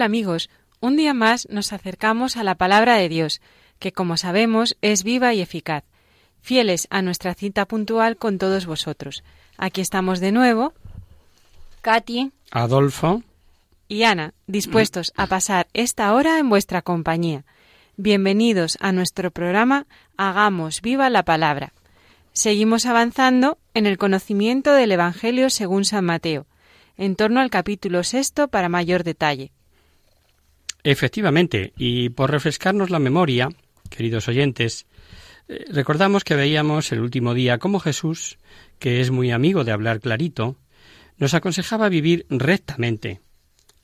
Hola amigos, un día más nos acercamos a la palabra de Dios, que como sabemos es viva y eficaz, fieles a nuestra cita puntual con todos vosotros. Aquí estamos de nuevo, Katy Adolfo, y Ana, dispuestos a pasar esta hora en vuestra compañía. Bienvenidos a nuestro programa Hagamos viva la palabra. Seguimos avanzando en el conocimiento del Evangelio según San Mateo, en torno al capítulo sexto para mayor detalle. Efectivamente, y por refrescarnos la memoria, queridos oyentes, eh, recordamos que veíamos el último día cómo Jesús, que es muy amigo de hablar clarito, nos aconsejaba vivir rectamente,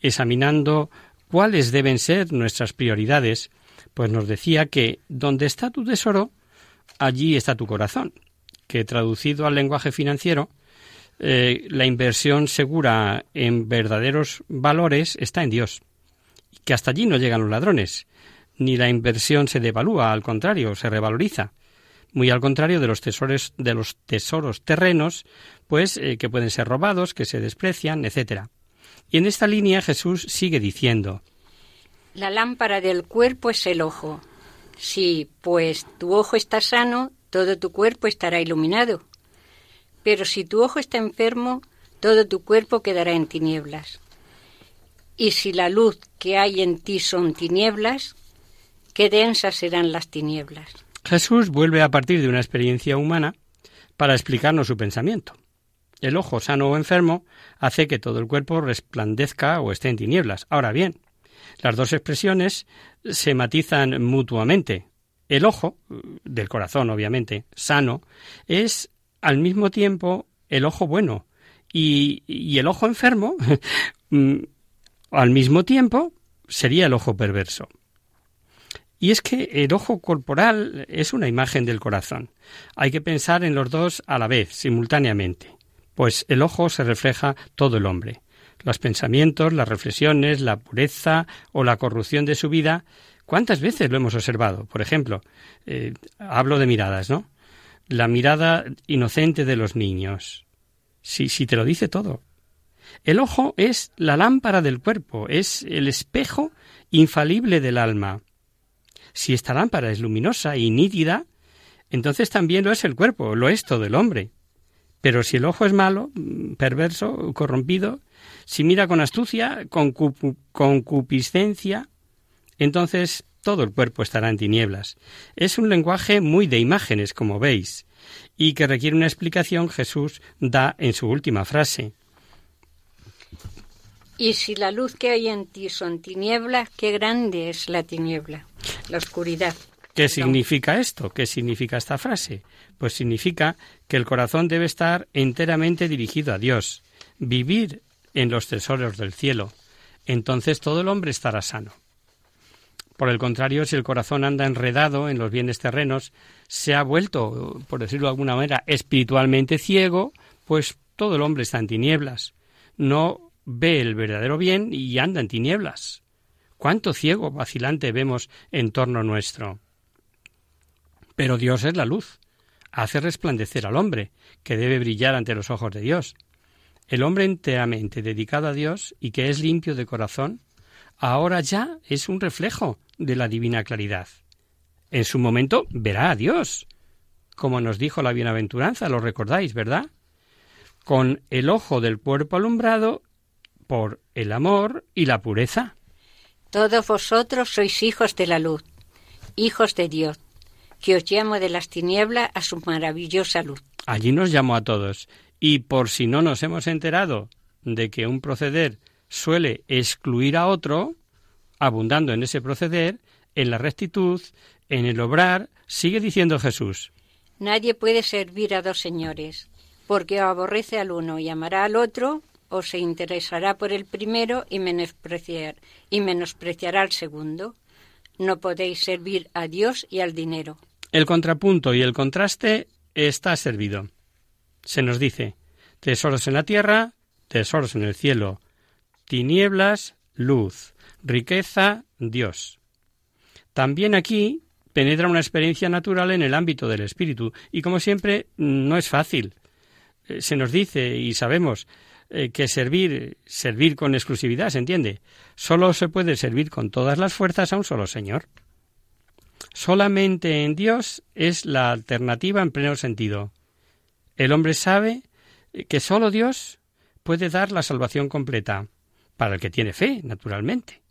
examinando cuáles deben ser nuestras prioridades, pues nos decía que donde está tu tesoro, allí está tu corazón, que traducido al lenguaje financiero, eh, la inversión segura en verdaderos valores está en Dios, que hasta allí no llegan los ladrones, ni la inversión se devalúa, al contrario, se revaloriza. Muy al contrario de los tesoros, de los tesoros terrenos, pues eh, que pueden ser robados, que se desprecian, etcétera. Y en esta línea Jesús sigue diciendo La lámpara del cuerpo es el ojo. Si, pues, tu ojo está sano, todo tu cuerpo estará iluminado. Pero si tu ojo está enfermo, todo tu cuerpo quedará en tinieblas. Y si la luz que hay en ti son tinieblas, qué densas serán las tinieblas. Jesús vuelve a partir de una experiencia humana para explicarnos su pensamiento. El ojo sano o enfermo hace que todo el cuerpo resplandezca o esté en tinieblas. Ahora bien, las dos expresiones se matizan mutuamente. El ojo, del corazón obviamente, sano, es al mismo tiempo el ojo bueno y, y el ojo enfermo, mm, al mismo tiempo, sería el ojo perverso. Y es que el ojo corporal es una imagen del corazón. Hay que pensar en los dos a la vez, simultáneamente, pues el ojo se refleja todo el hombre. Los pensamientos, las reflexiones, la pureza o la corrupción de su vida, ¿cuántas veces lo hemos observado? Por ejemplo, eh, hablo de miradas, ¿no? La mirada inocente de los niños. Sí, sí, te lo dice todo. El ojo es la lámpara del cuerpo, es el espejo infalible del alma. Si esta lámpara es luminosa y nítida, entonces también lo es el cuerpo, lo es todo el hombre. Pero si el ojo es malo, mm, perverso, corrompido, si mira con astucia, con concupiscencia, entonces todo el cuerpo estará en tinieblas. Es un lenguaje muy de imágenes, como veis, y que requiere una explicación Jesús da en su última frase. Y si la luz que hay en ti son tinieblas, qué grande es la tiniebla, la oscuridad. ¿Qué significa esto? ¿Qué significa esta frase? Pues significa que el corazón debe estar enteramente dirigido a Dios, vivir en los tesoros del cielo. Entonces todo el hombre estará sano. Por el contrario, si el corazón anda enredado en los bienes terrenos, se ha vuelto, por decirlo de alguna manera, espiritualmente ciego, pues todo el hombre está en tinieblas. No ve el verdadero bien y anda en tinieblas. ¿Cuánto ciego vacilante vemos en torno nuestro? Pero Dios es la luz, hace resplandecer al hombre, que debe brillar ante los ojos de Dios. El hombre enteramente dedicado a Dios y que es limpio de corazón, ahora ya es un reflejo de la divina claridad. En su momento verá a Dios, como nos dijo la bienaventuranza, lo recordáis, ¿verdad? Con el ojo del cuerpo alumbrado por el amor y la pureza. Todos vosotros sois hijos de la luz, hijos de Dios, que os llamo de las tinieblas a su maravillosa luz. Allí nos llamó a todos. Y por si no nos hemos enterado de que un proceder suele excluir a otro, abundando en ese proceder, en la rectitud, en el obrar, sigue diciendo Jesús. Nadie puede servir a dos señores, porque aborrece al uno y amará al otro, o se interesará por el primero y, menospreciar, y menospreciará al segundo. No podéis servir a Dios y al dinero. El contrapunto y el contraste está servido. Se nos dice, tesoros en la tierra, tesoros en el cielo, tinieblas, luz, riqueza, Dios. También aquí penetra una experiencia natural en el ámbito del espíritu y como siempre no es fácil. Eh, se nos dice y sabemos eh, que servir, servir con exclusividad, ¿se entiende? Solo se puede servir con todas las fuerzas a un solo Señor. Solamente en Dios es la alternativa en pleno sentido. El hombre sabe que solo Dios puede dar la salvación completa, para el que tiene fe, naturalmente.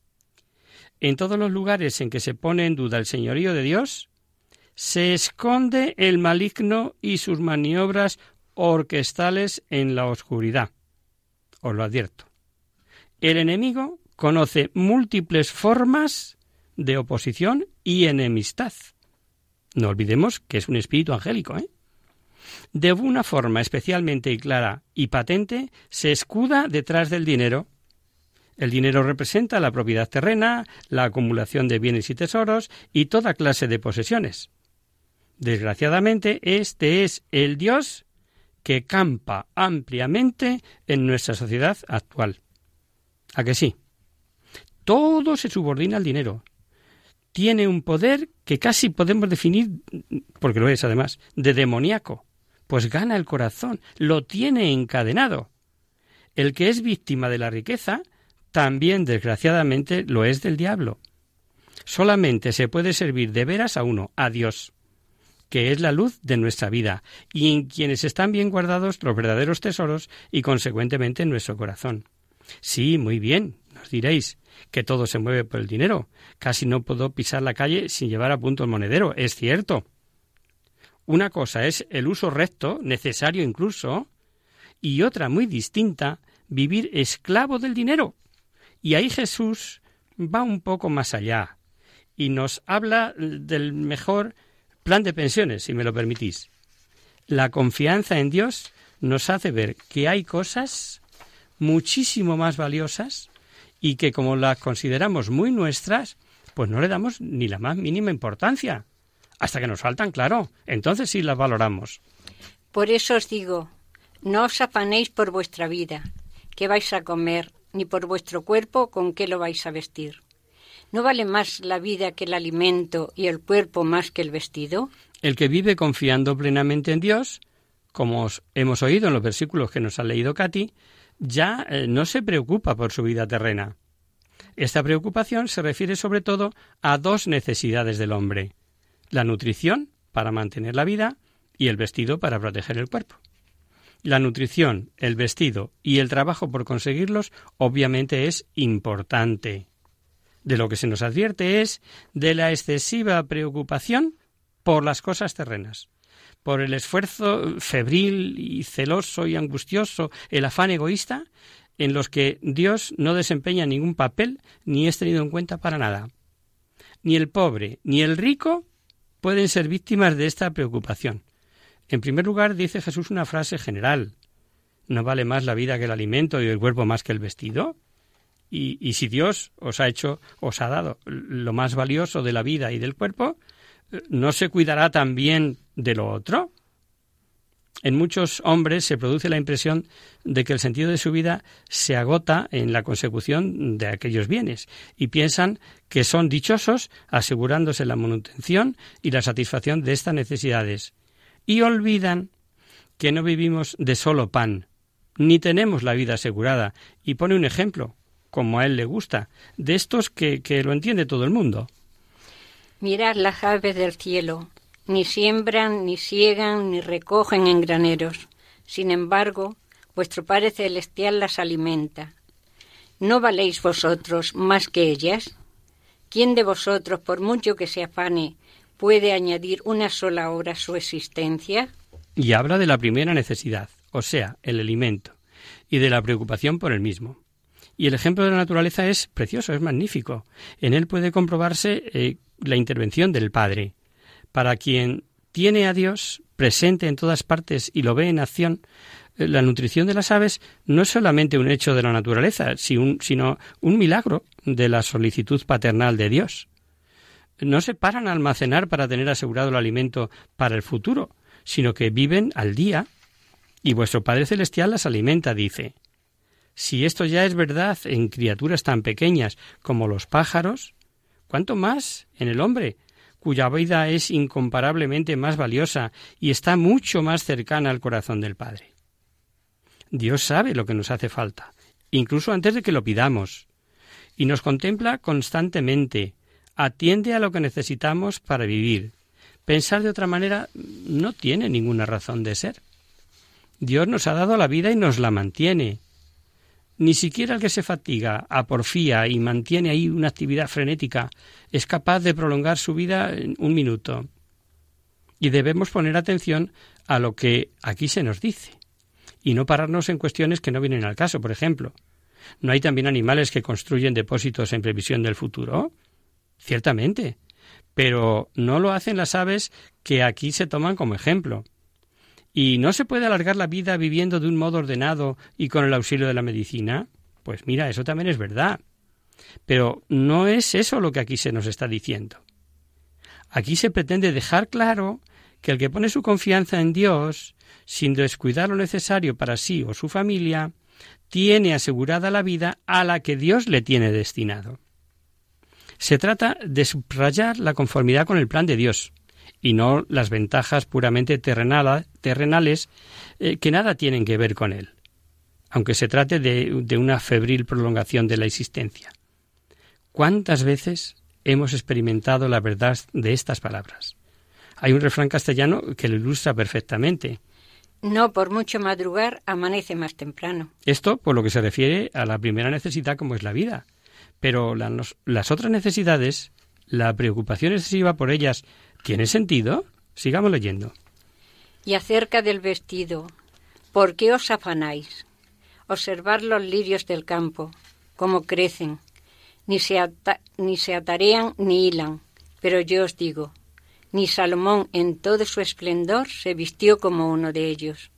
En todos los lugares en que se pone en duda el señorío de Dios, se esconde el maligno y sus maniobras orquestales en la oscuridad. Os lo advierto. El enemigo conoce múltiples formas de oposición y enemistad. No olvidemos que es un espíritu angélico, ¿eh? De una forma especialmente clara y patente, se escuda detrás del dinero el dinero representa la propiedad terrena, la acumulación de bienes y tesoros y toda clase de posesiones. Desgraciadamente, este es el Dios que campa ampliamente en nuestra sociedad actual. ¿A que sí? Todo se subordina al dinero. Tiene un poder que casi podemos definir, porque lo es además, de demoníaco, pues gana el corazón, lo tiene encadenado. El que es víctima de la riqueza también desgraciadamente lo es del diablo. Solamente se puede servir de veras a uno, a Dios, que es la luz de nuestra vida, y en quienes están bien guardados los verdaderos tesoros y consecuentemente nuestro corazón. Sí, muy bien, nos diréis, que todo se mueve por el dinero. Casi no puedo pisar la calle sin llevar a punto el monedero. Es cierto. Una cosa es el uso recto, necesario incluso, y otra muy distinta, vivir esclavo del dinero, y ahí Jesús va un poco más allá y nos habla del mejor plan de pensiones, si me lo permitís. La confianza en Dios nos hace ver que hay cosas muchísimo más valiosas y que como las consideramos muy nuestras, pues no le damos ni la más mínima importancia. Hasta que nos faltan, claro. Entonces sí las valoramos. Por eso os digo, no os afanéis por vuestra vida, qué vais a comer, ni por vuestro cuerpo con qué lo vais a vestir. ¿No vale más la vida que el alimento y el cuerpo más que el vestido? El que vive confiando plenamente en Dios, como hemos oído en los versículos que nos ha leído Katy, ya eh, no se preocupa por su vida terrena. Esta preocupación se refiere sobre todo a dos necesidades del hombre la nutrición para mantener la vida y el vestido para proteger el cuerpo. La nutrición, el vestido y el trabajo por conseguirlos obviamente es importante. De lo que se nos advierte es de la excesiva preocupación por las cosas terrenas, por el esfuerzo febril y celoso y angustioso, el afán egoísta, en los que Dios no desempeña ningún papel ni es tenido en cuenta para nada. Ni el pobre ni el rico pueden ser víctimas de esta preocupación. En primer lugar, dice Jesús una frase general. ¿No vale más la vida que el alimento y el cuerpo más que el vestido? Y, si Dios os ha hecho, os ha dado lo más valioso de la vida y del cuerpo, ¿no se cuidará también de lo otro? En muchos hombres se produce la impresión de que el sentido de su vida se agota en la consecución de aquellos bienes y piensan que son dichosos asegurándose la manutención y la satisfacción de estas necesidades. Y olvidan que no vivimos de solo pan, ni tenemos la vida asegurada, y pone un ejemplo, como a él le gusta, de estos que, que lo entiende todo el mundo. Mirad las aves del cielo, ni siembran, ni ciegan, ni recogen en graneros. Sin embargo, vuestro Padre Celestial las alimenta. ¿No valéis vosotros más que ellas? ¿quién de vosotros, por mucho que se afane, puede añadir una sola hora a su existencia? Y habla de la primera necesidad, o sea, el alimento, y de la preocupación por el mismo. Y el ejemplo de la naturaleza es precioso, es magnífico. En él puede comprobarse eh, la intervención del Padre. Para quien tiene a Dios presente en todas partes y lo ve en acción, eh, la nutrición de las aves no es solamente un hecho de la naturaleza, sino un milagro de la solicitud paternal de Dios. No se paran a almacenar para tener asegurado el alimento para el futuro, sino que viven al día, y vuestro Padre Celestial las alimenta, dice. Si esto ya es verdad en criaturas tan pequeñas como los pájaros, ¿cuánto más en el hombre, cuya vida es incomparablemente más valiosa y está mucho más cercana al corazón del Padre? Dios sabe lo que nos hace falta, incluso antes de que lo pidamos, y nos contempla constantemente, atiende a lo que necesitamos para vivir. Pensar de otra manera no tiene ninguna razón de ser. Dios nos ha dado la vida y nos la mantiene. Ni siquiera el que se fatiga, aporfía y mantiene ahí una actividad frenética es capaz de prolongar su vida un minuto. Y debemos poner atención a lo que aquí se nos dice y no pararnos en cuestiones que no vienen al caso, por ejemplo. ¿No hay también animales que construyen depósitos en previsión del futuro? Ciertamente. Pero no lo hacen las aves que aquí se toman como ejemplo. ¿Y no se puede alargar la vida viviendo de un modo ordenado y con el auxilio de la medicina? Pues mira, eso también es verdad. Pero no es eso lo que aquí se nos está diciendo. Aquí se pretende dejar claro que el que pone su confianza en Dios, sin descuidar lo necesario para sí o su familia, tiene asegurada la vida a la que Dios le tiene destinado. Se trata de subrayar la conformidad con el plan de Dios, y no las ventajas puramente terrenales eh, que nada tienen que ver con él, aunque se trate de, de una febril prolongación de la existencia. ¿Cuántas veces hemos experimentado la verdad de estas palabras? Hay un refrán castellano que lo ilustra perfectamente. No por mucho madrugar amanece más temprano. Esto por lo que se refiere a la primera necesidad como es la vida. Pero las otras necesidades, la preocupación excesiva por ellas ¿Tiene sentido? Sigamos leyendo. Y acerca del vestido, ¿por qué os afanáis? Observar los lirios del campo, cómo crecen, ni se, ni se atarean ni hilan. Pero yo os digo, ni Salomón en todo su esplendor se vistió como uno de ellos.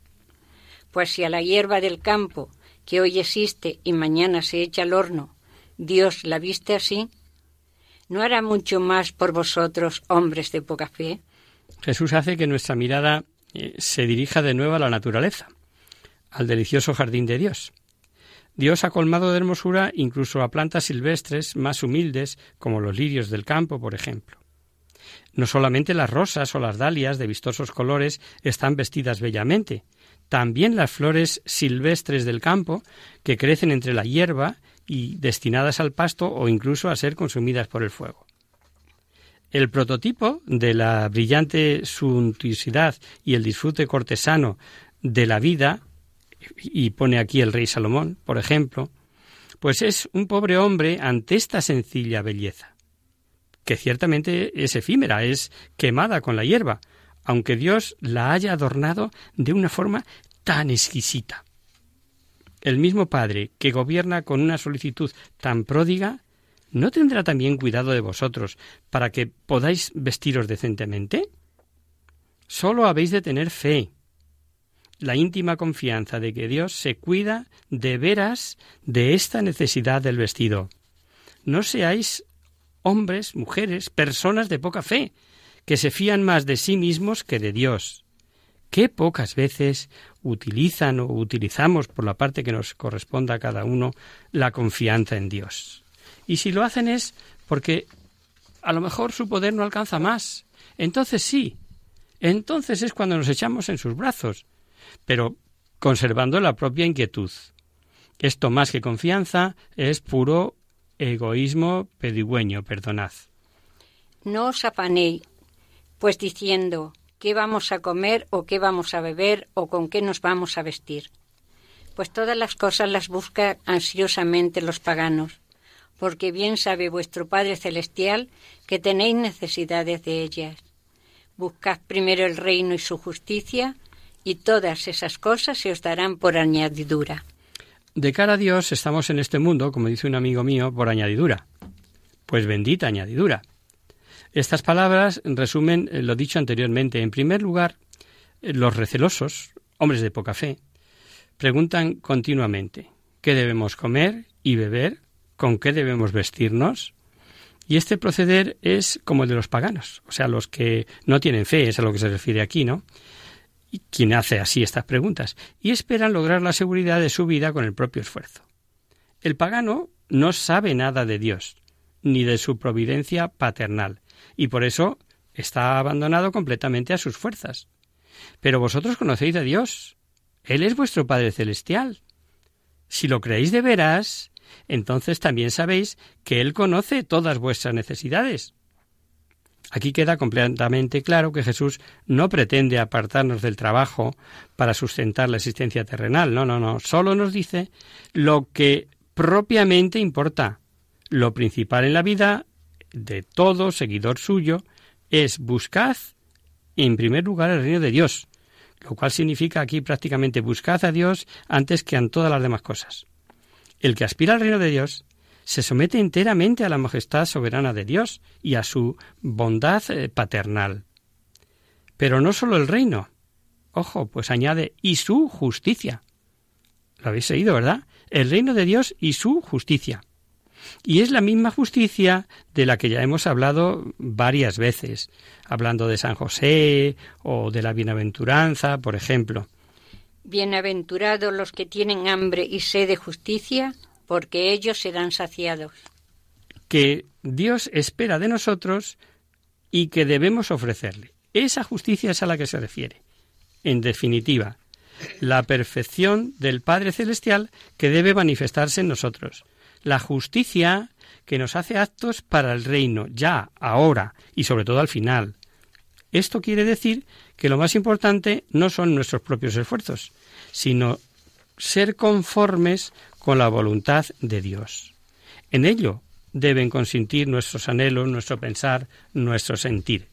Pues si a la hierba del campo, que hoy existe y mañana se echa al horno, Dios la viste así, ¿no hará mucho más por vosotros, hombres de poca fe? Jesús hace que nuestra mirada eh, se dirija de nuevo a la naturaleza, al delicioso jardín de Dios. Dios ha colmado de hermosura incluso a plantas silvestres más humildes, como los lirios del campo, por ejemplo. No solamente las rosas o las dalias de vistosos colores están vestidas bellamente, también las flores silvestres del campo, que crecen entre la hierba y destinadas al pasto o incluso a ser consumidas por el fuego. El prototipo de la brillante suntuosidad y el disfrute cortesano de la vida, y pone aquí el rey Salomón, por ejemplo, pues es un pobre hombre ante esta sencilla belleza, que ciertamente es efímera, es quemada con la hierba, aunque Dios la haya adornado de una forma tan exquisita. El mismo Padre que gobierna con una solicitud tan pródiga, ¿no tendrá también cuidado de vosotros para que podáis vestiros decentemente? Solo habéis de tener fe, la íntima confianza de que Dios se cuida de veras de esta necesidad del vestido. No seáis hombres, mujeres, personas de poca fe, que se fían más de sí mismos que de Dios. Qué pocas veces utilizan o utilizamos por la parte que nos corresponda a cada uno la confianza en Dios. Y si lo hacen es porque a lo mejor su poder no alcanza más. Entonces sí, entonces es cuando nos echamos en sus brazos, pero conservando la propia inquietud. Esto más que confianza es puro egoísmo pedigüeño, perdonad. No os afanéis, pues diciendo, qué vamos a comer o qué vamos a beber o con qué nos vamos a vestir. Pues todas las cosas las buscan ansiosamente los paganos, porque bien sabe vuestro Padre Celestial que tenéis necesidades de ellas. Buscad primero el reino y su justicia, y todas esas cosas se os darán por añadidura. De cara a Dios estamos en este mundo, como dice un amigo mío, por añadidura. Pues bendita añadidura. Estas palabras resumen lo dicho anteriormente. En primer lugar, los recelosos, hombres de poca fe, preguntan continuamente ¿qué debemos comer y beber? ¿Con qué debemos vestirnos? Y este proceder es como el de los paganos, o sea, los que no tienen fe, es a lo que se refiere aquí, ¿no? Y quien hace así estas preguntas, y esperan lograr la seguridad de su vida con el propio esfuerzo. El pagano no sabe nada de Dios, ni de su providencia paternal, y por eso está abandonado completamente a sus fuerzas. Pero vosotros conocéis a Dios. Él es vuestro Padre Celestial. Si lo creéis de veras, entonces también sabéis que Él conoce todas vuestras necesidades. Aquí queda completamente claro que Jesús no pretende apartarnos del trabajo para sustentar la existencia terrenal. No, no, no. Solo nos dice lo que propiamente importa. Lo principal en la vida de todo seguidor suyo es buscad en primer lugar el reino de Dios, lo cual significa aquí prácticamente buscad a Dios antes que a todas las demás cosas. El que aspira al reino de Dios se somete enteramente a la majestad soberana de Dios y a su bondad eh, paternal. Pero no solo el reino, ojo, pues añade y su justicia. Lo habéis oído, ¿verdad? El reino de Dios y su justicia. Y es la misma justicia de la que ya hemos hablado varias veces, hablando de San José o de la bienaventuranza, por ejemplo. Bienaventurados los que tienen hambre y sed de justicia, porque ellos serán saciados. Que Dios espera de nosotros y que debemos ofrecerle. Esa justicia es a la que se refiere. En definitiva, la perfección del Padre Celestial que debe manifestarse en nosotros la justicia que nos hace actos para el reino, ya, ahora y sobre todo al final. Esto quiere decir que lo más importante no son nuestros propios esfuerzos, sino ser conformes con la voluntad de Dios. En ello deben consentir nuestros anhelos, nuestro pensar, nuestro sentir.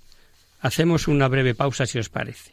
Hacemos una breve pausa si os parece.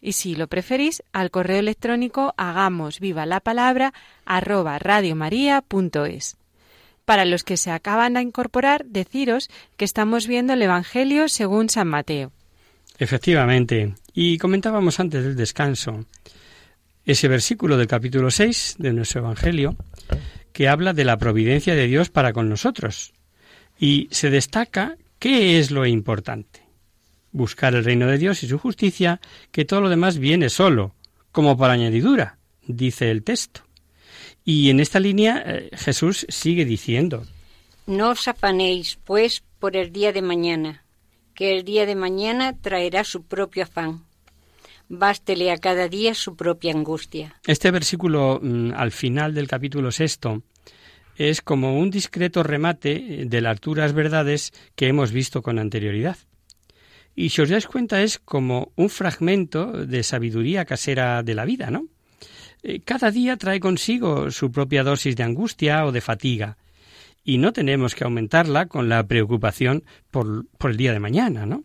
y si lo preferís, al correo electrónico hagamos viva la palabra arroba radiomaria.es. Para los que se acaban de incorporar, deciros que estamos viendo el Evangelio según San Mateo. Efectivamente, y comentábamos antes del descanso ese versículo del capítulo 6 de nuestro Evangelio que habla de la providencia de Dios para con nosotros. Y se destaca qué es lo importante buscar el reino de Dios y su justicia, que todo lo demás viene solo, como por añadidura, dice el texto. Y en esta línea eh, Jesús sigue diciendo, No os afanéis, pues, por el día de mañana, que el día de mañana traerá su propio afán. Bástele a cada día su propia angustia. Este versículo mm, al final del capítulo sexto es como un discreto remate de las duras verdades que hemos visto con anterioridad. Y si os dais cuenta es como un fragmento de sabiduría casera de la vida, ¿no? Eh, cada día trae consigo su propia dosis de angustia o de fatiga, y no tenemos que aumentarla con la preocupación por, por el día de mañana, ¿no?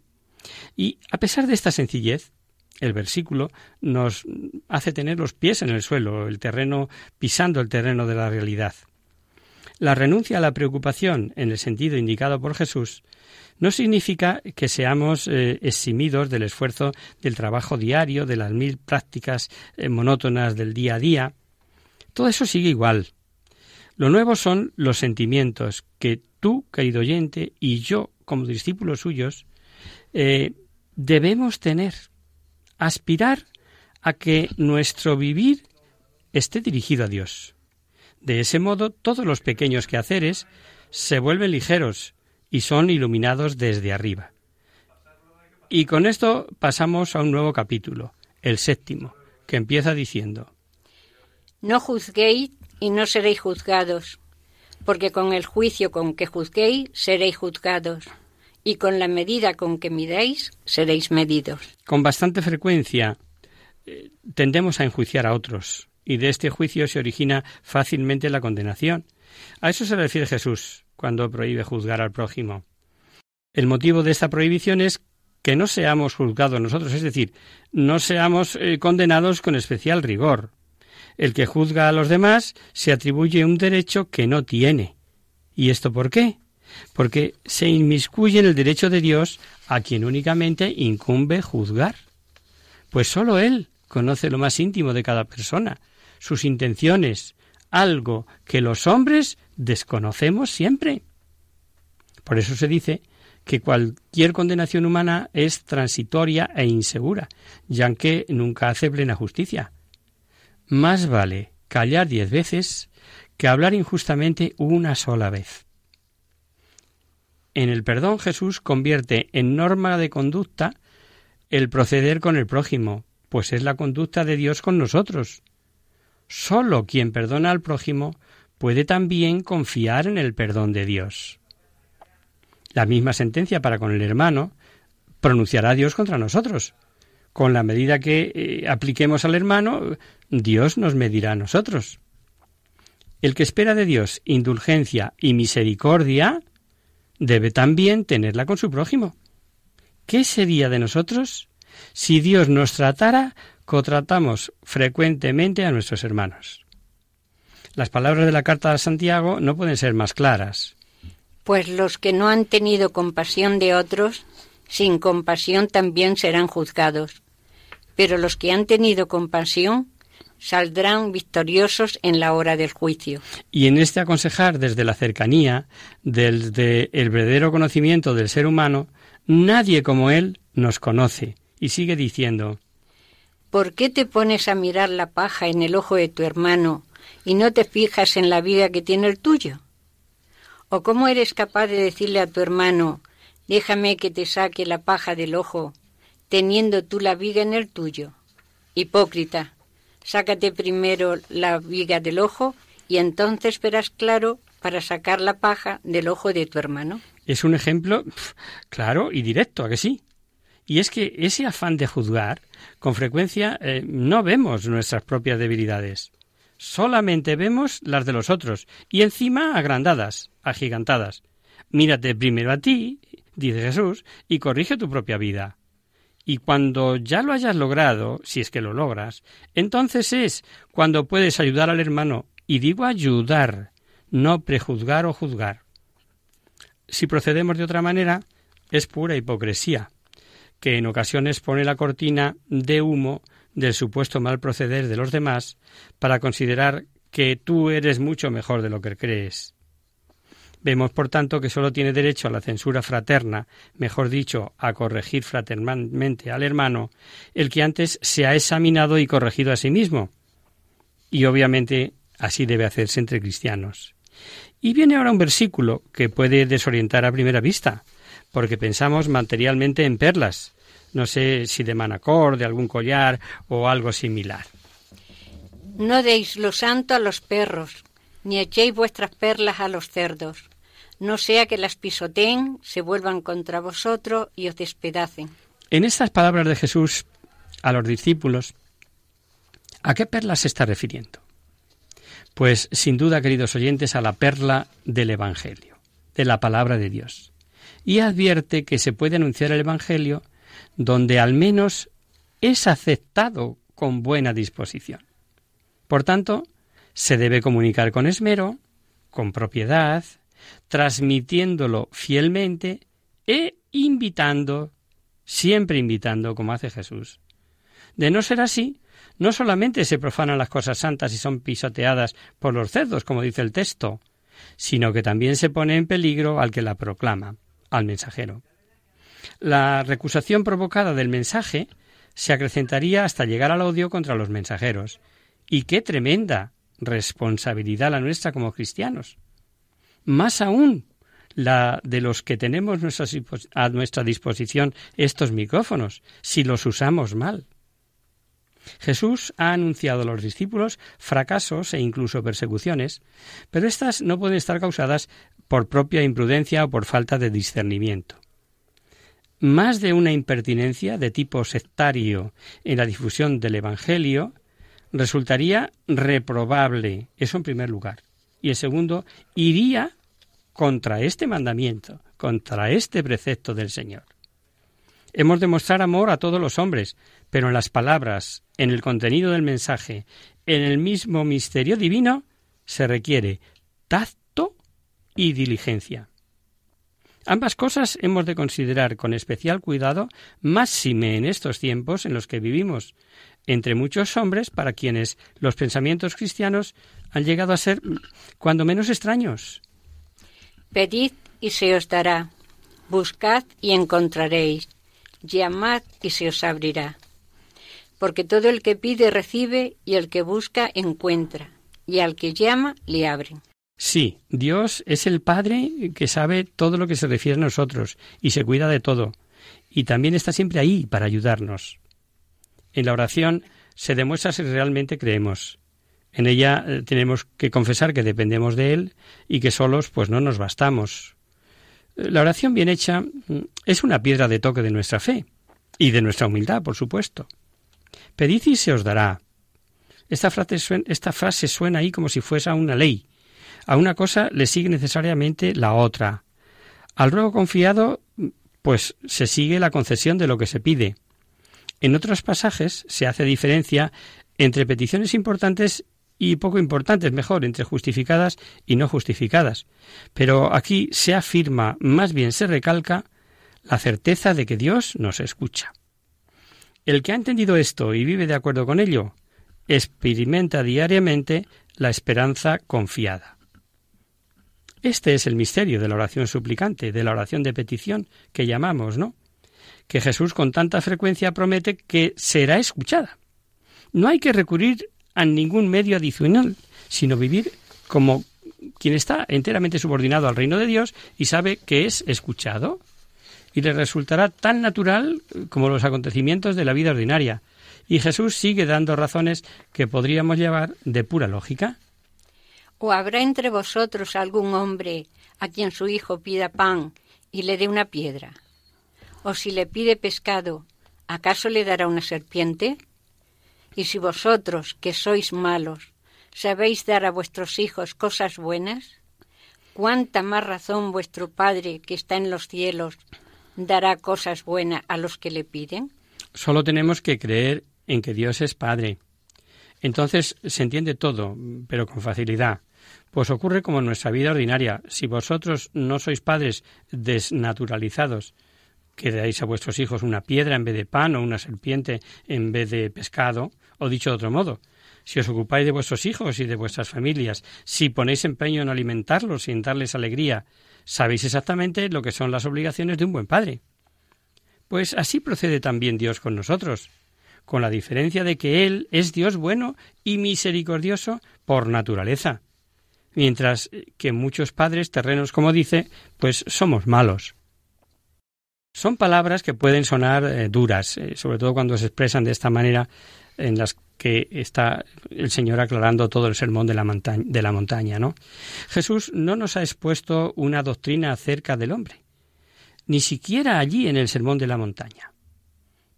Y a pesar de esta sencillez, el versículo nos hace tener los pies en el suelo, el terreno pisando el terreno de la realidad. La renuncia a la preocupación en el sentido indicado por Jesús no significa que seamos eh, eximidos del esfuerzo del trabajo diario, de las mil prácticas eh, monótonas del día a día. Todo eso sigue igual. Lo nuevo son los sentimientos que tú, querido oyente, y yo, como discípulos suyos, eh, debemos tener. Aspirar a que nuestro vivir esté dirigido a Dios. De ese modo, todos los pequeños quehaceres se vuelven ligeros y son iluminados desde arriba. Y con esto pasamos a un nuevo capítulo, el séptimo, que empieza diciendo No juzguéis y no seréis juzgados, porque con el juicio con que juzguéis seréis juzgados, y con la medida con que midáis seréis medidos. Con bastante frecuencia eh, tendemos a enjuiciar a otros, y de este juicio se origina fácilmente la condenación. A eso se refiere Jesús cuando prohíbe juzgar al prójimo. El motivo de esta prohibición es que no seamos juzgados nosotros, es decir, no seamos eh, condenados con especial rigor. El que juzga a los demás se atribuye un derecho que no tiene. ¿Y esto por qué? Porque se inmiscuye en el derecho de Dios a quien únicamente incumbe juzgar. Pues sólo Él conoce lo más íntimo de cada persona, sus intenciones, algo que los hombres desconocemos siempre. Por eso se dice que cualquier condenación humana es transitoria e insegura, ya que nunca hace plena justicia. Más vale callar diez veces que hablar injustamente una sola vez. En el perdón Jesús convierte en norma de conducta el proceder con el prójimo, pues es la conducta de Dios con nosotros. Solo quien perdona al prójimo puede también confiar en el perdón de Dios. La misma sentencia para con el hermano pronunciará Dios contra nosotros. Con la medida que eh, apliquemos al hermano, Dios nos medirá a nosotros. El que espera de Dios indulgencia y misericordia debe también tenerla con su prójimo. ¿Qué sería de nosotros si Dios nos tratara como tratamos frecuentemente a nuestros hermanos? Las palabras de la carta de Santiago no pueden ser más claras. Pues los que no han tenido compasión de otros, sin compasión también serán juzgados. Pero los que han tenido compasión saldrán victoriosos en la hora del juicio. Y en este aconsejar desde la cercanía, desde el verdadero conocimiento del ser humano, nadie como él nos conoce. Y sigue diciendo, ¿Por qué te pones a mirar la paja en el ojo de tu hermano y no te fijas en la vida que tiene el tuyo? ¿O cómo eres capaz de decirle a tu hermano, déjame que te saque la paja del ojo, teniendo tú la viga en el tuyo. Hipócrita, sácate primero la viga del ojo y entonces verás claro para sacar la paja del ojo de tu hermano. Es un ejemplo claro y directo, ¿a que sí? Y es que ese afán de juzgar, con frecuencia eh, no vemos nuestras propias debilidades. Solamente vemos las de los otros, y encima agrandadas, agigantadas. Mírate primero a ti, dice Jesús, y corrige tu propia vida. Y cuando ya lo hayas logrado, si es que lo logras, entonces es cuando puedes ayudar al hermano, y digo ayudar, no prejuzgar o juzgar. Si procedemos de otra manera, es pura hipocresía, que en ocasiones pone la cortina de humo del supuesto mal proceder de los demás para considerar que tú eres mucho mejor de lo que crees. Vemos, por tanto, que sólo tiene derecho a la censura fraterna, mejor dicho, a corregir fraternalmente al hermano, el que antes se ha examinado y corregido a sí mismo. Y obviamente así debe hacerse entre cristianos. Y viene ahora un versículo que puede desorientar a primera vista, porque pensamos materialmente en perlas, no sé si de manacor, de algún collar o algo similar. No deis lo santo a los perros, ni echéis vuestras perlas a los cerdos, no sea que las pisoteen, se vuelvan contra vosotros y os despedacen. En estas palabras de Jesús a los discípulos, ¿a qué perlas se está refiriendo? Pues sin duda, queridos oyentes, a la perla del Evangelio, de la palabra de Dios. Y advierte que se puede anunciar el Evangelio donde al menos es aceptado con buena disposición. Por tanto, se debe comunicar con esmero, con propiedad, transmitiéndolo fielmente e invitando, siempre invitando, como hace Jesús. De no ser así, no solamente se profanan las cosas santas y son pisoteadas por los cerdos, como dice el texto, sino que también se pone en peligro al que la proclama, al mensajero. La recusación provocada del mensaje se acrecentaría hasta llegar al odio contra los mensajeros. Y qué tremenda responsabilidad la nuestra como cristianos. Más aún la de los que tenemos a nuestra disposición estos micrófonos, si los usamos mal. Jesús ha anunciado a los discípulos fracasos e incluso persecuciones, pero éstas no pueden estar causadas por propia imprudencia o por falta de discernimiento más de una impertinencia de tipo sectario en la difusión del Evangelio resultaría reprobable, eso en primer lugar. Y en segundo, iría contra este mandamiento, contra este precepto del Señor. Hemos de mostrar amor a todos los hombres, pero en las palabras, en el contenido del mensaje, en el mismo misterio divino, se requiere tacto y diligencia. Ambas cosas hemos de considerar con especial cuidado, máxime en estos tiempos en los que vivimos, entre muchos hombres para quienes los pensamientos cristianos han llegado a ser cuando menos extraños. Pedid y se os dará, buscad y encontraréis, llamad y se os abrirá. Porque todo el que pide recibe y el que busca encuentra, y al que llama le abren. Sí, Dios es el Padre que sabe todo lo que se refiere a nosotros y se cuida de todo. Y también está siempre ahí para ayudarnos. En la oración se demuestra si realmente creemos. En ella eh, tenemos que confesar que dependemos de Él y que solos pues no nos bastamos. La oración bien hecha mm, es una piedra de toque de nuestra fe y de nuestra humildad, por supuesto. Pedid y se os dará. Esta frase, suena, suena ahí como si fuese una ley, a una cosa le sigue necesariamente la otra. Al ruego confiado, pues se sigue la concesión de lo que se pide. En otros pasajes se hace diferencia entre peticiones importantes y poco importantes, mejor, entre justificadas y no justificadas. Pero aquí se afirma, más bien se recalca, la certeza de que Dios nos escucha. El que ha entendido esto y vive de acuerdo con ello, experimenta diariamente la esperanza confiada. Este es el misterio de la oración suplicante, de la oración de petición que llamamos, ¿no? Que Jesús con tanta frecuencia promete que será escuchada. No hay que recurrir a ningún medio adicional, sino vivir como quien está enteramente subordinado al reino de Dios y sabe que es escuchado. Y le resultará tan natural como los acontecimientos de la vida ordinaria. Y Jesús sigue dando razones que podríamos llevar de pura lógica. ¿O habrá entre vosotros algún hombre a quien su hijo pida pan y le dé una piedra? ¿O si le pide pescado, acaso le dará una serpiente? Y si vosotros, que sois malos, sabéis dar a vuestros hijos cosas buenas, cuánta más razón vuestro Padre que está en los cielos dará cosas buenas a los que le piden? Solo tenemos que creer en que Dios es Padre. Entonces se entiende todo, pero con facilidad. Pues ocurre como en nuestra vida ordinaria. Si vosotros no sois padres desnaturalizados, que dais a vuestros hijos una piedra en vez de pan o una serpiente en vez de pescado, o dicho de otro modo, si os ocupáis de vuestros hijos y de vuestras familias, si ponéis empeño en alimentarlos y en darles alegría, sabéis exactamente lo que son las obligaciones de un buen padre. Pues así procede también Dios con nosotros, con la diferencia de que Él es Dios bueno y misericordioso por naturaleza, mientras que muchos padres terrenos, como dice, pues somos malos. Son palabras que pueden sonar eh, duras, eh, sobre todo cuando se expresan de esta manera en las que está el Señor aclarando todo el sermón de la, montaña, de la montaña, ¿no? Jesús no nos ha expuesto una doctrina acerca del hombre, ni siquiera allí en el sermón de la montaña.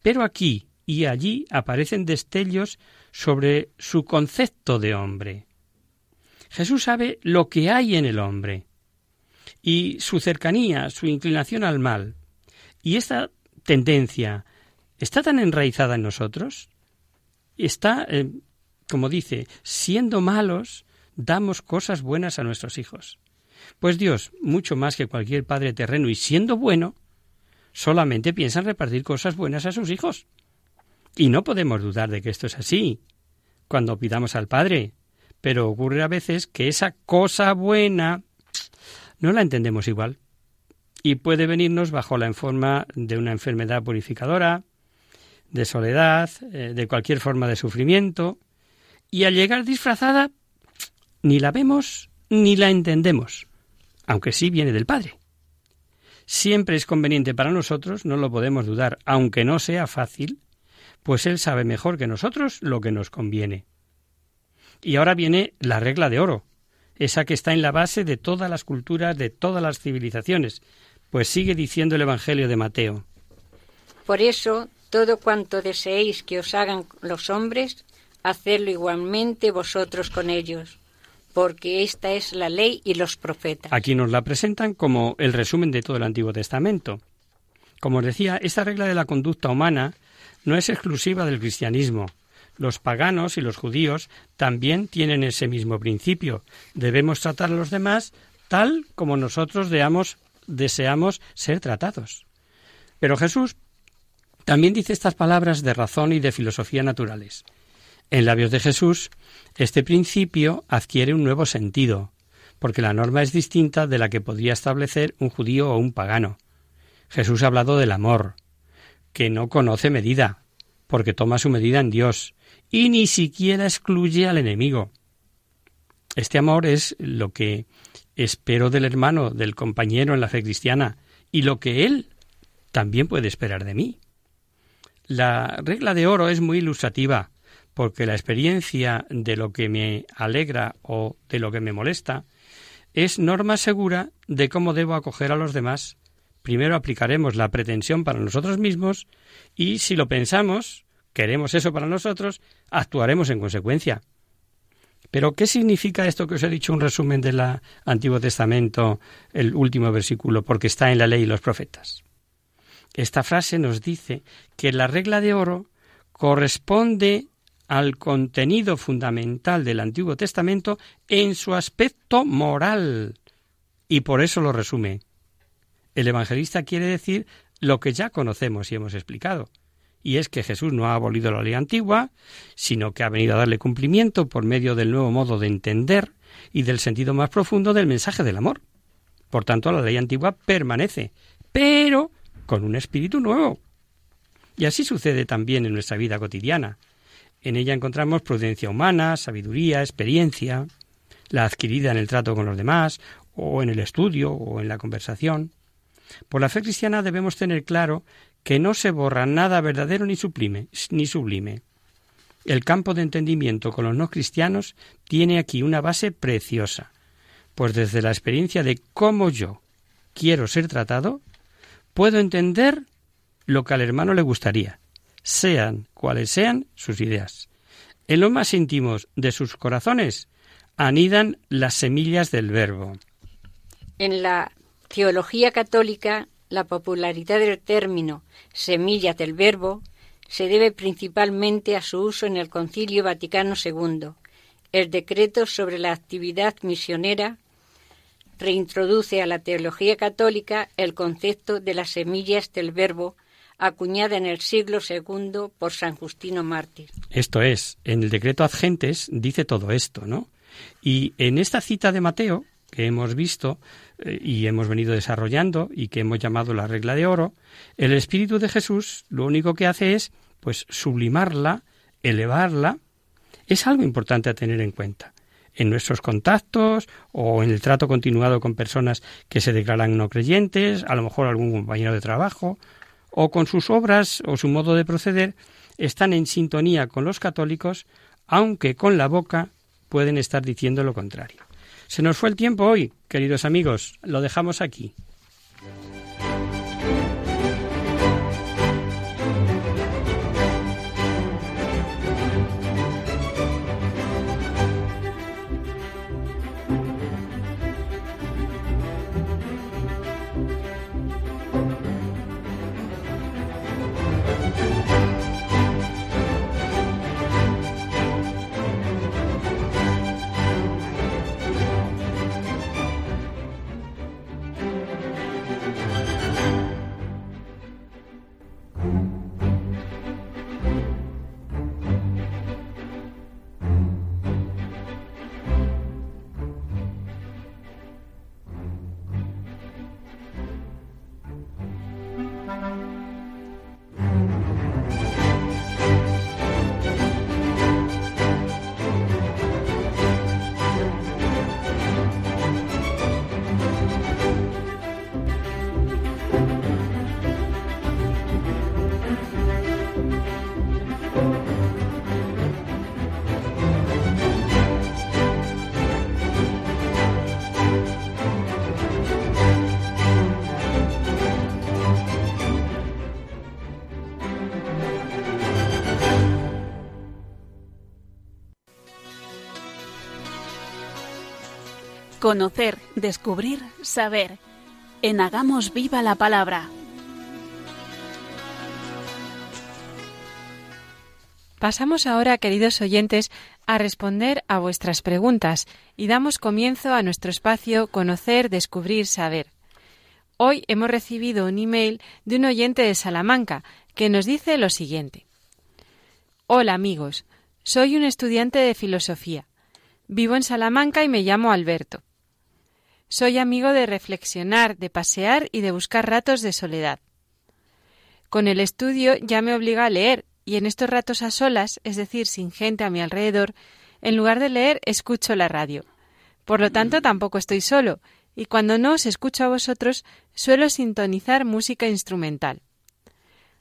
Pero aquí y allí aparecen destellos sobre su concepto de hombre. Jesús sabe lo que hay en el hombre y su cercanía, su inclinación al mal. Y esta tendencia está tan enraizada en nosotros está, eh, como dice, siendo malos, damos cosas buenas a nuestros hijos. Pues Dios, mucho más que cualquier padre terreno y siendo bueno, solamente piensa en repartir cosas buenas a sus hijos. Y no podemos dudar de que esto es así cuando pidamos al Padre, pero ocurre a veces que esa cosa buena no la entendemos igual y puede venirnos bajo la forma de una enfermedad purificadora, de soledad, eh, de cualquier forma de sufrimiento, y al llegar disfrazada ni la vemos ni la entendemos, aunque sí viene del Padre. Siempre es conveniente para nosotros, no lo podemos dudar, aunque no sea fácil, pues Él sabe mejor que nosotros lo que nos conviene. Y ahora viene la regla de oro, esa que está en la base de todas las culturas, de todas las civilizaciones, pues sigue diciendo el Evangelio de Mateo. Por eso todo cuanto deseéis que os hagan los hombres, hacedlo igualmente vosotros con ellos, porque esta es la ley y los profetas. Aquí nos la presentan como el resumen de todo el Antiguo Testamento. Como os decía, esta regla de la conducta humana no es exclusiva del cristianismo. Los paganos y los judíos también tienen ese mismo principio. Debemos tratar a los demás tal como nosotros deseamos ser tratados. Pero Jesús también dice estas palabras de razón y de filosofía naturales. En labios de Jesús, este principio adquiere un nuevo sentido, porque la norma es distinta de la que podría establecer un judío o un pagano. Jesús ha hablado del amor, que no conoce medida, porque toma su medida en Dios, y ni siquiera excluye al enemigo. Este amor es lo que espero del hermano, del compañero en la fe cristiana, y lo que él también puede esperar de mí. La regla de oro es muy ilustrativa, porque la experiencia de lo que me alegra o de lo que me molesta es norma segura de cómo debo acoger a los demás. Primero aplicaremos la pretensión para nosotros mismos y si lo pensamos, queremos eso para nosotros, actuaremos en consecuencia. Pero, ¿qué significa esto que os he dicho un resumen del Antiguo Testamento, el último versículo, porque está en la ley y los profetas? Esta frase nos dice que la regla de oro corresponde al contenido fundamental del Antiguo Testamento en su aspecto moral. Y por eso lo resume. El evangelista quiere decir lo que ya conocemos y hemos explicado, y es que Jesús no ha abolido la ley antigua, sino que ha venido a darle cumplimiento por medio del nuevo modo de entender y del sentido más profundo del mensaje del amor. Por tanto, la ley antigua permanece, pero con un espíritu nuevo. Y así sucede también en nuestra vida cotidiana. En ella encontramos prudencia humana, sabiduría, experiencia, la adquirida en el trato con los demás, o en el estudio, o en la conversación. Por la fe cristiana debemos tener claro que no se borra nada verdadero ni sublime, ni sublime. El campo de entendimiento con los no cristianos tiene aquí una base preciosa, pues desde la experiencia de cómo yo quiero ser tratado, puedo entender lo que al hermano le gustaría, sean cuales sean sus ideas. En lo más íntimos de sus corazones anidan las semillas del verbo. En la teología católica, la popularidad del término semillas del verbo se debe principalmente a su uso en el Concilio Vaticano II. El decreto sobre la actividad misionera reintroduce a la teología católica el concepto de las semillas del verbo acuñada en el siglo II por San Justino Mártir. Esto es, en el decreto ad gentes dice todo esto, ¿no? Y en esta cita de Mateo que hemos visto eh, y hemos venido desarrollando y que hemos llamado la regla de oro, el Espíritu de Jesús lo único que hace es pues sublimarla, elevarla, es algo importante a tener en cuenta en nuestros contactos o en el trato continuado con personas que se declaran no creyentes, a lo mejor algún compañero de trabajo, o con sus obras o su modo de proceder, están en sintonía con los católicos, aunque con la boca pueden estar diciendo lo contrario. Se nos fue el tiempo hoy, queridos amigos, lo dejamos aquí. Conocer, descubrir, saber. En Hagamos Viva la Palabra. Pasamos ahora, queridos oyentes, a responder a vuestras preguntas y damos comienzo a nuestro espacio Conocer, Descubrir, Saber. Hoy hemos recibido un email de un oyente de Salamanca que nos dice lo siguiente. Hola amigos, soy un estudiante de filosofía. Vivo en Salamanca y me llamo Alberto. Soy amigo de reflexionar, de pasear y de buscar ratos de soledad. Con el estudio ya me obliga a leer, y en estos ratos a solas, es decir, sin gente a mi alrededor, en lugar de leer, escucho la radio. Por lo tanto, tampoco estoy solo, y cuando no os escucho a vosotros, suelo sintonizar música instrumental.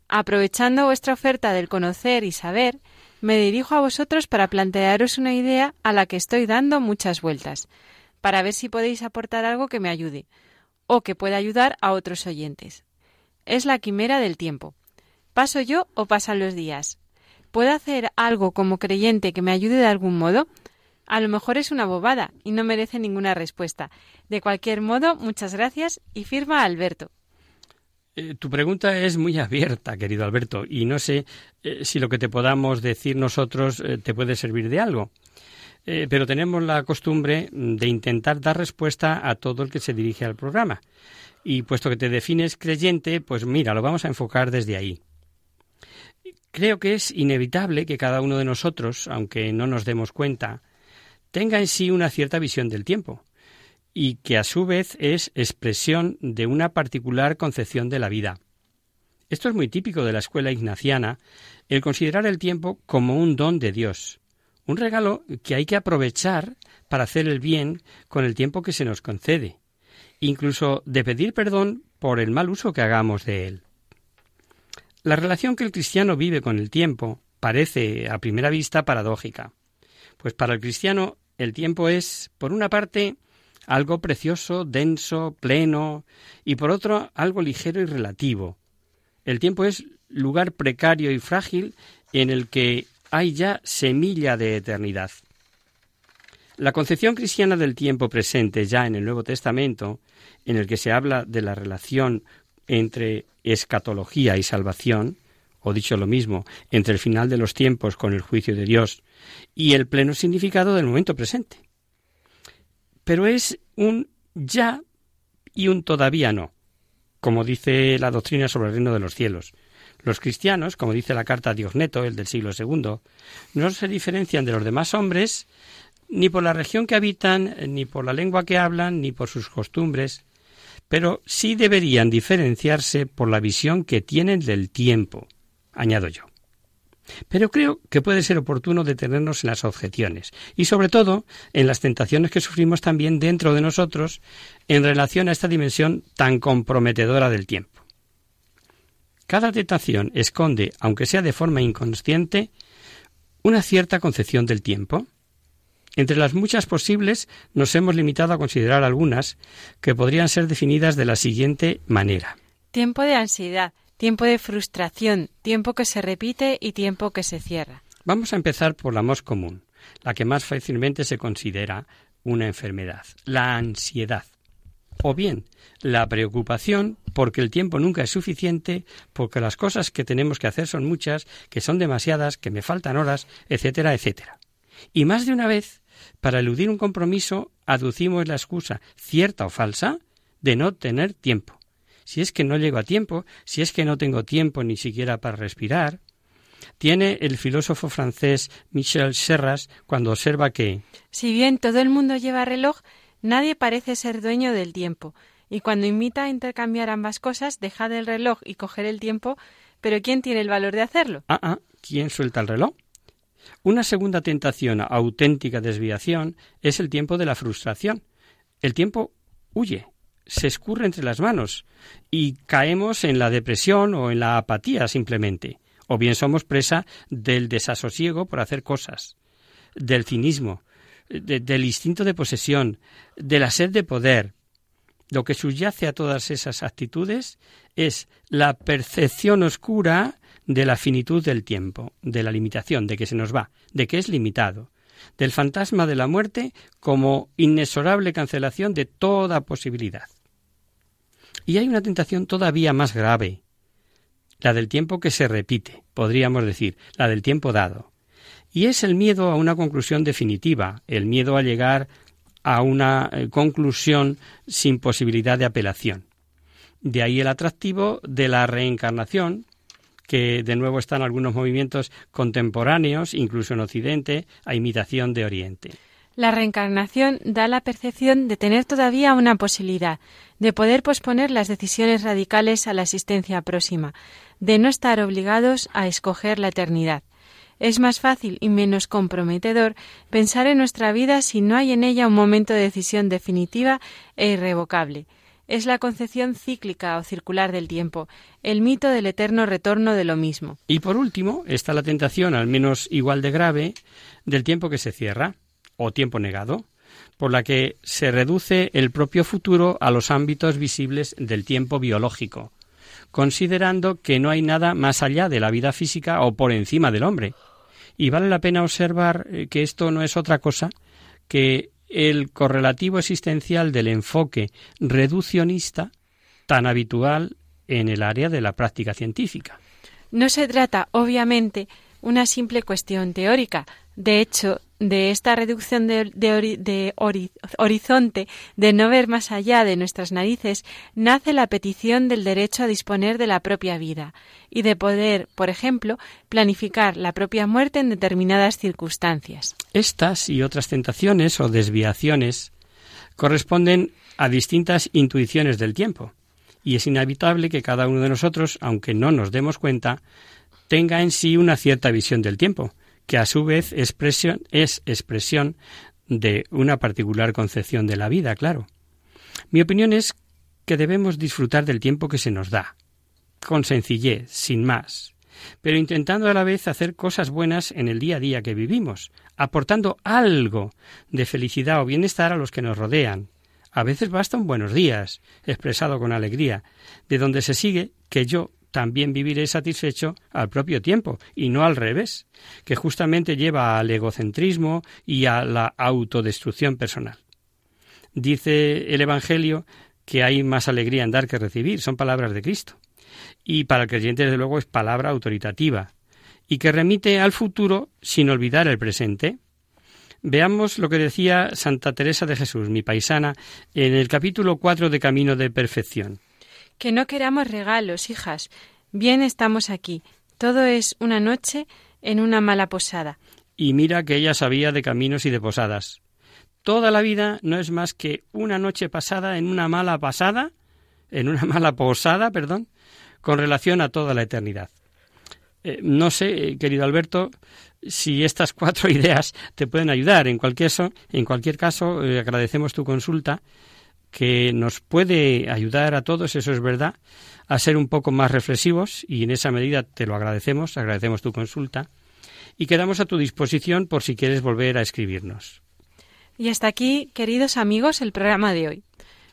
Aprovechando vuestra oferta del conocer y saber, me dirijo a vosotros para plantearos una idea a la que estoy dando muchas vueltas, para ver si podéis aportar algo que me ayude o que pueda ayudar a otros oyentes. Es la quimera del tiempo. ¿Paso yo o pasan los días? ¿Puedo hacer algo como creyente que me ayude de algún modo? A lo mejor es una bobada y no merece ninguna respuesta. De cualquier modo, muchas gracias y firma Alberto. Eh, tu pregunta es muy abierta, querido Alberto, y no sé eh, si lo que te podamos decir nosotros eh, te puede servir de algo. Eh, pero tenemos la costumbre de intentar dar respuesta a todo el que se dirige al programa. Y puesto que te defines creyente, pues mira, lo vamos a enfocar desde ahí. Creo que es inevitable que cada uno de nosotros, aunque no nos demos cuenta, tenga en sí una cierta visión del tiempo, y que a su vez es expresión de una particular concepción de la vida. Esto es muy típico de la escuela ignaciana, el considerar el tiempo como un don de Dios, un regalo que hay que aprovechar para hacer el bien con el tiempo que se nos concede. Incluso de pedir perdón por el mal uso que hagamos de él. La relación que el cristiano vive con el tiempo parece a primera vista paradójica, pues para el cristiano el tiempo es, por una parte, algo precioso, denso, pleno, y por otro, algo ligero y relativo. El tiempo es lugar precario y frágil en el que hay ya semilla de eternidad. La concepción cristiana del tiempo presente ya en el Nuevo Testamento, en el que se habla de la relación entre escatología y salvación, o dicho lo mismo, entre el final de los tiempos con el juicio de Dios y el pleno significado del momento presente. Pero es un ya y un todavía no, como dice la doctrina sobre el reino de los cielos. Los cristianos, como dice la carta a Diogneto, el del siglo II, no se diferencian de los demás hombres ni por la región que habitan, ni por la lengua que hablan, ni por sus costumbres, pero sí deberían diferenciarse por la visión que tienen del tiempo, añado yo. Pero creo que puede ser oportuno detenernos en las objeciones y sobre todo en las tentaciones que sufrimos también dentro de nosotros en relación a esta dimensión tan comprometedora del tiempo. Cada tentación esconde, aunque sea de forma inconsciente, una cierta concepción del tiempo. Entre las muchas posibles nos hemos limitado a considerar algunas que podrían ser definidas de la siguiente manera. Tiempo de ansiedad, tiempo de frustración, tiempo que se repite y tiempo que se cierra. Vamos a empezar por la más común, la que más fácilmente se considera una enfermedad, la ansiedad. O bien, la preocupación porque el tiempo nunca es suficiente, porque las cosas que tenemos que hacer son muchas, que son demasiadas, que me faltan horas, etcétera, etcétera. Y más de una vez, para eludir un compromiso, aducimos la excusa, cierta o falsa, de no tener tiempo si es que no llego a tiempo, si es que no tengo tiempo ni siquiera para respirar. Tiene el filósofo francés Michel Serras cuando observa que Si bien todo el mundo lleva reloj, nadie parece ser dueño del tiempo, y cuando invita a intercambiar ambas cosas, deja el reloj y coger el tiempo, pero ¿quién tiene el valor de hacerlo? Ah, ah, ¿quién suelta el reloj? Una segunda tentación, auténtica desviación, es el tiempo de la frustración. El tiempo huye, se escurre entre las manos y caemos en la depresión o en la apatía simplemente, o bien somos presa del desasosiego por hacer cosas, del cinismo, del instinto de posesión, de la sed de poder. Lo que subyace a todas esas actitudes es la percepción oscura de la finitud del tiempo, de la limitación, de que se nos va, de que es limitado, del fantasma de la muerte como inexorable cancelación de toda posibilidad. Y hay una tentación todavía más grave, la del tiempo que se repite, podríamos decir, la del tiempo dado. Y es el miedo a una conclusión definitiva, el miedo a llegar a una eh, conclusión sin posibilidad de apelación. De ahí el atractivo de la reencarnación, que de nuevo están algunos movimientos contemporáneos, incluso en Occidente, a imitación de Oriente. La reencarnación da la percepción de tener todavía una posibilidad, de poder posponer las decisiones radicales a la existencia próxima, de no estar obligados a escoger la eternidad. Es más fácil y menos comprometedor pensar en nuestra vida si no hay en ella un momento de decisión definitiva e irrevocable. Es la concepción cíclica o circular del tiempo, el mito del eterno retorno de lo mismo. Y por último está la tentación, al menos igual de grave, del tiempo que se cierra o tiempo negado, por la que se reduce el propio futuro a los ámbitos visibles del tiempo biológico, considerando que no hay nada más allá de la vida física o por encima del hombre. Y vale la pena observar eh, que esto no es otra cosa que el correlativo existencial del enfoque reduccionista tan habitual en el área de la práctica científica. No se trata, obviamente, una simple cuestión teórica. De hecho, de esta reducción de, horizonte, de no ver más allá de nuestras narices, nace la petición del derecho a disponer de la propia vida y de poder, por ejemplo, planificar la propia muerte en determinadas circunstancias. Estas y otras tentaciones o desviaciones corresponden a distintas intuiciones del tiempo, y es inevitable que cada uno de nosotros, aunque no nos demos cuenta, tenga en sí una cierta visión del tiempo, que a su vez es expresión de una particular concepción de la vida, claro. Mi opinión es que debemos disfrutar del tiempo que se nos da, con sencillez, sin más, pero intentando a la vez hacer cosas buenas en el día a día que vivimos, aportando algo de felicidad o bienestar a los que nos rodean. A veces basta un buenos días, expresado con alegría, de donde se sigue que yo también viviré satisfecho al propio tiempo, y no al revés, que justamente lleva al egocentrismo y a la autodestrucción personal. Dice el Evangelio que hay más alegría en dar que recibir, son palabras de Cristo. Y para el creyente, desde luego, es palabra autoritativa, y que remite al futuro sin olvidar el presente. Veamos lo que decía Santa Teresa de Jesús, mi paisana, en el capítulo 4 de Camino de Perfección. Que no queramos regalos, hijas. Bien estamos aquí. Todo es una noche en una mala posada. Y mira que ella sabía de caminos y de posadas. Toda la vida no es más que una noche pasada en una mala pasada, en una mala posada, perdón, con relación a toda la eternidad. Eh, no sé, querido Alberto, si estas cuatro ideas te pueden ayudar. En cualquier, en cualquier caso, eh, agradecemos tu consulta, que nos puede ayudar a todos, eso es verdad, a ser un poco más reflexivos y en esa medida te lo agradecemos, agradecemos tu consulta y quedamos a tu disposición por si quieres volver a escribirnos. Y hasta aquí, queridos amigos, el programa de hoy.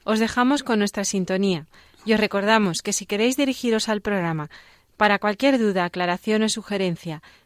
Os dejamos con nuestra sintonía y os recordamos que si queréis dirigiros al programa para cualquier duda, aclaración o sugerencia,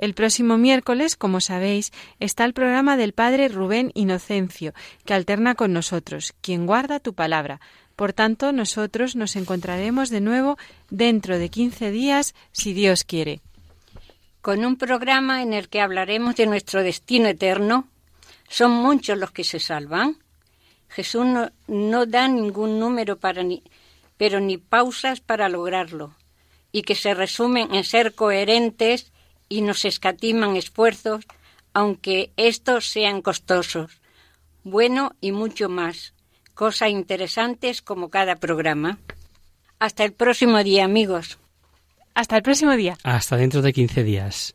El próximo miércoles, como sabéis, está el programa del Padre Rubén Inocencio, que alterna con nosotros, quien guarda tu palabra. Por tanto, nosotros nos encontraremos de nuevo dentro de quince días, si Dios quiere. Con un programa en el que hablaremos de nuestro destino eterno. Son muchos los que se salvan. Jesús no, no da ningún número para ni, pero ni pausas para lograrlo, y que se resumen en ser coherentes y nos escatiman esfuerzos, aunque estos sean costosos. Bueno y mucho más. Cosas interesantes como cada programa. Hasta el próximo día, amigos. Hasta el próximo día. Hasta dentro de 15 días.